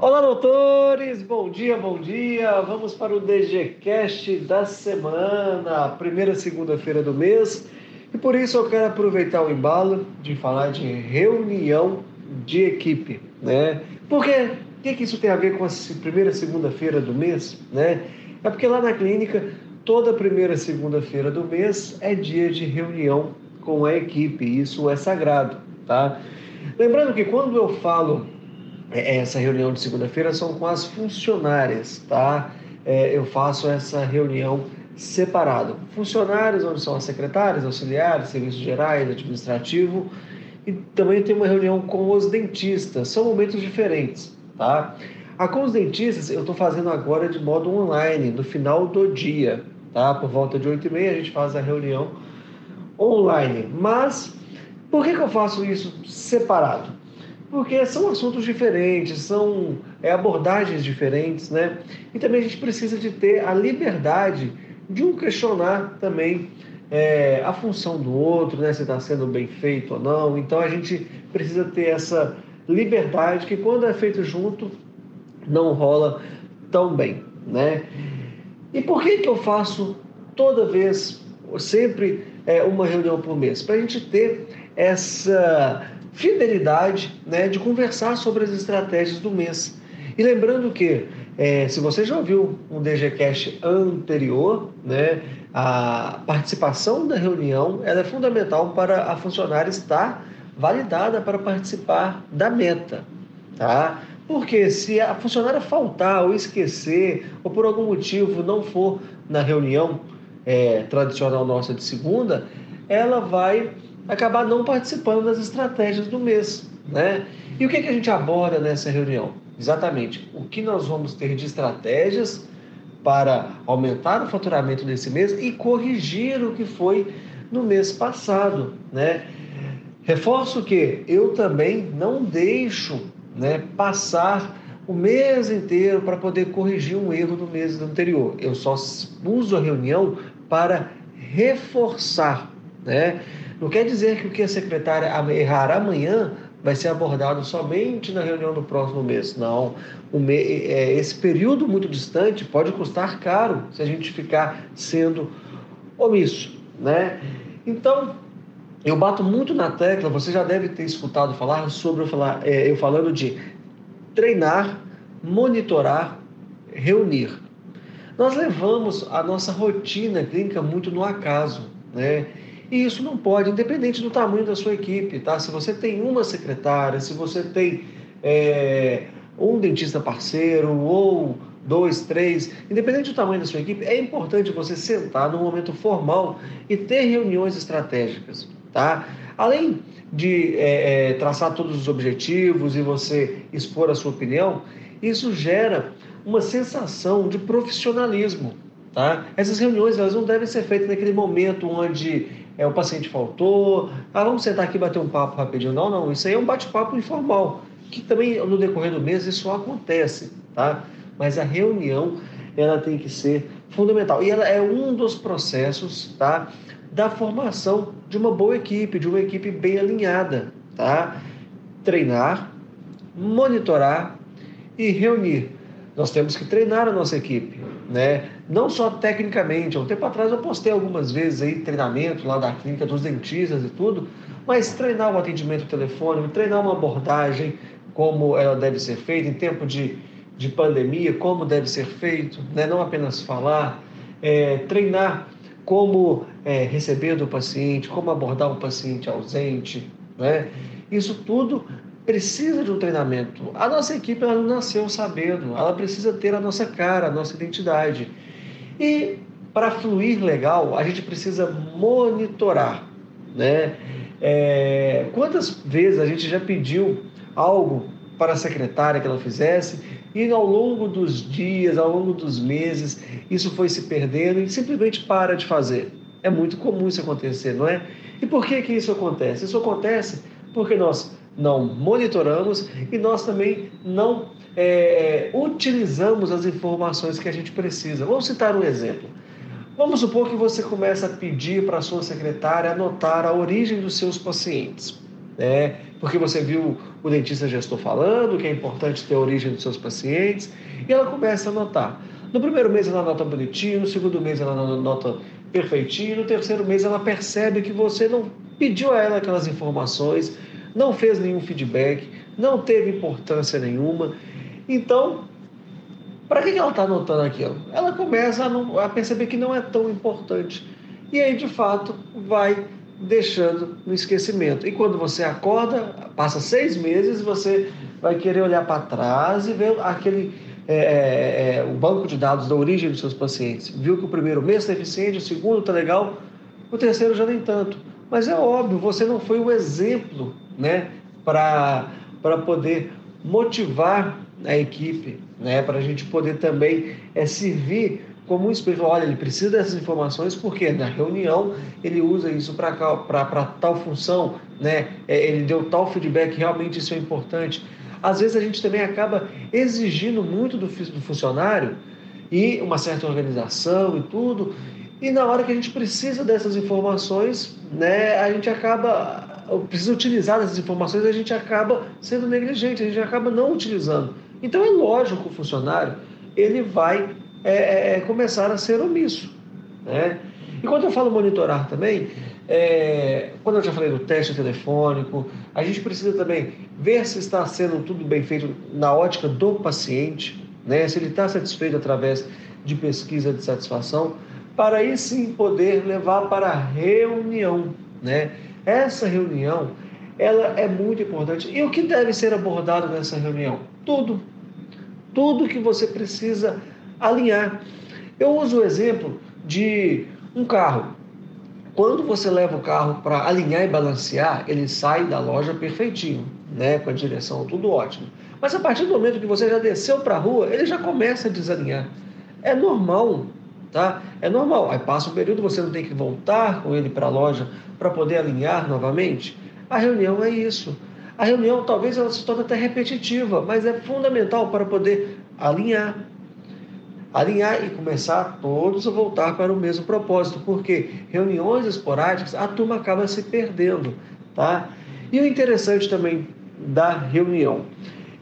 Olá, doutores! Bom dia, bom dia! Vamos para o DGCast da semana, primeira segunda-feira do mês. E por isso eu quero aproveitar o embalo de falar de reunião de equipe, né? Porque o que, que isso tem a ver com a primeira segunda-feira do mês, né? É porque lá na clínica, toda primeira segunda-feira do mês é dia de reunião com a equipe, isso é sagrado, tá? Lembrando que quando eu falo essa reunião de segunda-feira são com as funcionárias, tá? É, eu faço essa reunião separado. Funcionários, onde são as secretárias, auxiliares, serviços gerais, administrativo, e também tem uma reunião com os dentistas. São momentos diferentes, tá? A com os dentistas eu estou fazendo agora de modo online, no final do dia, tá? Por volta de 8 e meia a gente faz a reunião online. Mas por que, que eu faço isso separado? Porque são assuntos diferentes, são é, abordagens diferentes, né? E também a gente precisa de ter a liberdade de um questionar também é, a função do outro, né? Se está sendo bem feito ou não. Então a gente precisa ter essa liberdade que quando é feito junto não rola tão bem, né? E por que que eu faço toda vez, sempre é, uma reunião por mês? Para a gente ter essa fidelidade né, de conversar sobre as estratégias do mês. E lembrando que, é, se você já ouviu um DGCast anterior, né, a participação da reunião é fundamental para a funcionária estar validada para participar da meta. Tá? Porque se a funcionária faltar ou esquecer, ou por algum motivo não for na reunião é, tradicional nossa de segunda, ela vai acabar não participando das estratégias do mês. Né? E o que, que a gente aborda nessa reunião? Exatamente o que nós vamos ter de estratégias para aumentar o faturamento desse mês e corrigir o que foi no mês passado. Né? Reforço que eu também não deixo né, passar o mês inteiro para poder corrigir um erro do mês anterior. Eu só uso a reunião para reforçar. Né? Não quer dizer que o que a secretária errar amanhã vai ser abordado somente na reunião do próximo mês. Não. É, esse período muito distante pode custar caro se a gente ficar sendo omisso. Né? Então, eu bato muito na tecla, você já deve ter escutado falar sobre eu, falar, é, eu falando de treinar, monitorar, reunir. Nós levamos a nossa rotina clínica muito no acaso, né? E isso não pode, independente do tamanho da sua equipe, tá? Se você tem uma secretária, se você tem é, um dentista parceiro ou dois, três, independente do tamanho da sua equipe, é importante você sentar num momento formal e ter reuniões estratégicas, tá? Além de é, é, traçar todos os objetivos e você expor a sua opinião, isso gera uma sensação de profissionalismo, tá? Essas reuniões elas não devem ser feitas naquele momento onde é, o paciente faltou, ah, vamos sentar aqui e bater um papo rapidinho. Não, não, isso aí é um bate-papo informal, que também no decorrer do mês isso acontece, tá? Mas a reunião, ela tem que ser fundamental. E ela é um dos processos, tá? Da formação de uma boa equipe, de uma equipe bem alinhada, tá? Treinar, monitorar e reunir. Nós temos que treinar a nossa equipe, né? Não só tecnicamente. Há um tempo atrás eu postei algumas vezes aí treinamento lá da clínica dos dentistas e tudo, mas treinar o atendimento telefônico, treinar uma abordagem, como ela deve ser feita em tempo de, de pandemia, como deve ser feito, né? não apenas falar, é, treinar como é, receber do paciente, como abordar um paciente ausente, né? Isso tudo precisa de um treinamento. A nossa equipe ela não nasceu sabendo, ela precisa ter a nossa cara, a nossa identidade. E para fluir legal, a gente precisa monitorar, né? É, quantas vezes a gente já pediu algo para a secretária que ela fizesse e ao longo dos dias, ao longo dos meses, isso foi se perdendo e simplesmente para de fazer. É muito comum isso acontecer, não é? E por que que isso acontece? Isso acontece porque nós não monitoramos e nós também não é, utilizamos as informações que a gente precisa. Vamos citar um exemplo. Vamos supor que você começa a pedir para a sua secretária anotar a origem dos seus pacientes. Né? porque você viu o dentista gestor falando que é importante ter a origem dos seus pacientes, e ela começa a anotar. No primeiro mês ela anota bonitinho, no segundo mês ela anota perfeitinho, no terceiro mês ela percebe que você não pediu a ela aquelas informações, não fez nenhum feedback, não teve importância nenhuma. Então, para que ela está anotando aquilo? Ela começa a, a perceber que não é tão importante. E aí, de fato, vai deixando no esquecimento. E quando você acorda, passa seis meses, você vai querer olhar para trás e ver aquele é, é, é, o banco de dados da origem dos seus pacientes. Viu que o primeiro mês está eficiente, o segundo está legal, o terceiro já nem tanto. Mas é óbvio, você não foi o exemplo né, para poder motivar a equipe, né, para a gente poder também é, servir como um espelho. Olha, ele precisa dessas informações porque na reunião ele usa isso para tal função, né? É, ele deu tal feedback, realmente isso é importante. Às vezes a gente também acaba exigindo muito do, do funcionário e uma certa organização e tudo, e na hora que a gente precisa dessas informações, né, a gente acaba precisa utilizar essas informações, a gente acaba sendo negligente, a gente acaba não utilizando. Então é lógico que o funcionário ele vai é, é, é, começar a ser omisso. Né? E quando eu falo monitorar também, é, quando eu já falei do teste telefônico, a gente precisa também ver se está sendo tudo bem feito na ótica do paciente, né? se ele está satisfeito através de pesquisa de satisfação, para aí sim poder levar para a reunião. Né? Essa reunião ela é muito importante. E o que deve ser abordado nessa reunião? Tudo. Tudo que você precisa alinhar. Eu uso o exemplo de um carro. Quando você leva o carro para alinhar e balancear, ele sai da loja perfeitinho, né, com a direção tudo ótimo. Mas a partir do momento que você já desceu para a rua, ele já começa a desalinhar. É normal, tá? É normal. Aí passa um período, você não tem que voltar com ele para a loja para poder alinhar novamente. A reunião é isso. A reunião talvez ela se torne até repetitiva, mas é fundamental para poder alinhar, alinhar e começar todos a voltar para o mesmo propósito, porque reuniões esporádicas a turma acaba se perdendo, tá? E o interessante também da reunião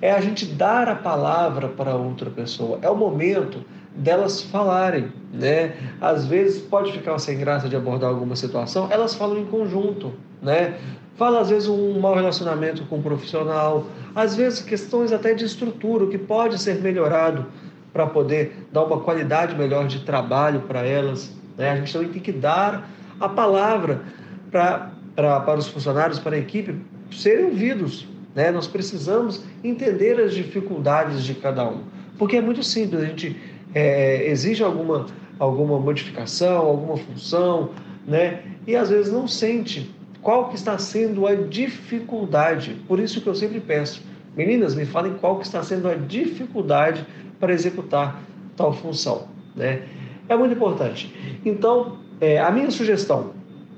é a gente dar a palavra para outra pessoa. É o momento delas falarem, né? Às vezes pode ficar sem graça de abordar alguma situação, elas falam em conjunto, né? Fala às vezes um mau relacionamento com o um profissional, às vezes questões até de estrutura que pode ser melhorado para poder dar uma qualidade melhor de trabalho para elas. Né? A gente também tem que dar a palavra para para os funcionários, para a equipe, serem ouvidos. Né? Nós precisamos entender as dificuldades de cada um. Porque é muito simples, a gente é, exige alguma, alguma modificação, alguma função, né? e às vezes não sente qual que está sendo a dificuldade. Por isso que eu sempre peço, meninas, me falem qual que está sendo a dificuldade para executar tal função. Né? É muito importante. Então, é, a minha sugestão,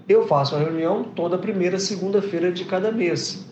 eu faço a reunião toda primeira segunda-feira de cada mês.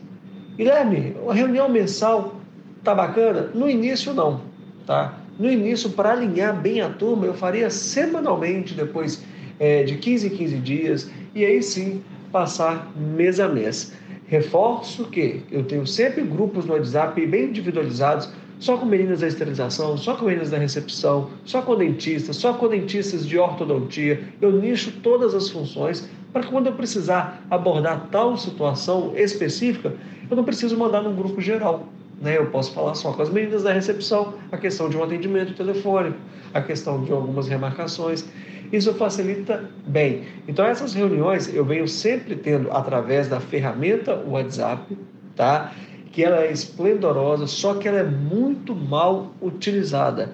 Guilherme, a reunião mensal tá bacana? No início não, tá? No início, para alinhar bem a turma, eu faria semanalmente, depois é, de 15 em 15 dias, e aí sim passar mês a mês. Reforço que eu tenho sempre grupos no WhatsApp bem individualizados só com meninas da esterilização, só com meninas da recepção, só com dentistas, só com dentistas de ortodontia. Eu nicho todas as funções para que quando eu precisar abordar tal situação específica, eu não preciso mandar num grupo geral. Né? Eu posso falar só com as meninas da recepção, a questão de um atendimento telefônico, a questão de algumas remarcações. Isso facilita bem. Então, essas reuniões eu venho sempre tendo através da ferramenta WhatsApp, tá? que ela é esplendorosa, só que ela é muito mal utilizada.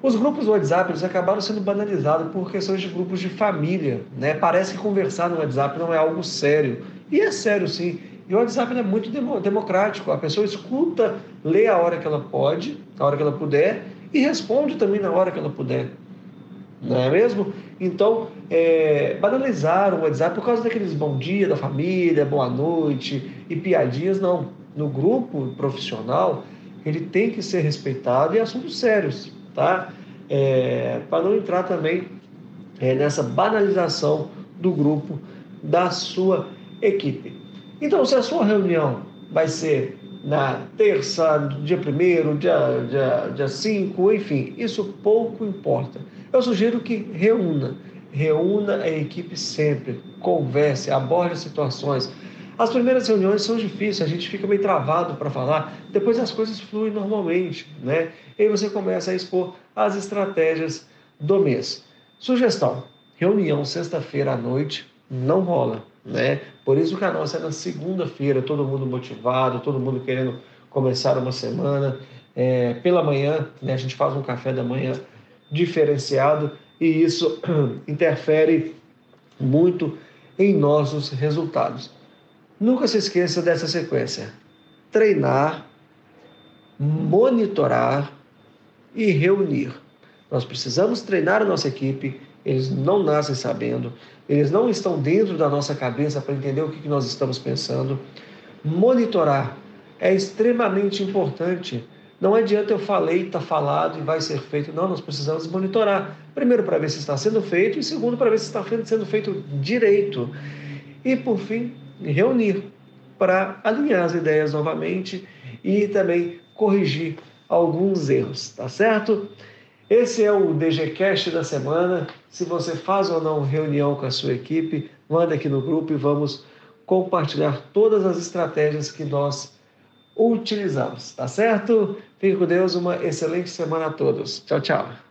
Os grupos do WhatsApp eles acabaram sendo banalizados por questões de grupos de família. Né? Parece que conversar no WhatsApp não é algo sério. E é sério sim. E o WhatsApp é muito democrático. A pessoa escuta, lê a hora que ela pode, a hora que ela puder, e responde também na hora que ela puder. Não é mesmo? Então, é, banalizar o WhatsApp por causa daqueles bom dia da família, boa noite e piadinhas, não no grupo profissional, ele tem que ser respeitado em assuntos sérios, tá? É, para não entrar também é, nessa banalização do grupo da sua equipe. Então, se a sua reunião vai ser na terça, dia primeiro, dia, dia, dia cinco, enfim, isso pouco importa. Eu sugiro que reúna, reúna a equipe sempre, converse, aborde situações. As primeiras reuniões são difíceis, a gente fica meio travado para falar, depois as coisas fluem normalmente, né? E aí você começa a expor as estratégias do mês. Sugestão: reunião sexta-feira à noite não rola, né? Por isso que a nossa é na segunda-feira, todo mundo motivado, todo mundo querendo começar uma semana. É, pela manhã, né, a gente faz um café da manhã diferenciado e isso interfere muito em nossos resultados. Nunca se esqueça dessa sequência: treinar, monitorar e reunir. Nós precisamos treinar a nossa equipe, eles não nascem sabendo, eles não estão dentro da nossa cabeça para entender o que nós estamos pensando. Monitorar é extremamente importante. Não adianta eu falei, está falado e vai ser feito. Não, nós precisamos monitorar. Primeiro, para ver se está sendo feito, e segundo, para ver se está sendo feito direito. E, por fim, reunir para alinhar as ideias novamente e também corrigir alguns erros, tá certo? Esse é o DGCast da semana. Se você faz ou não reunião com a sua equipe, manda aqui no grupo e vamos compartilhar todas as estratégias que nós utilizamos, tá certo? Fique com Deus, uma excelente semana a todos. Tchau, tchau.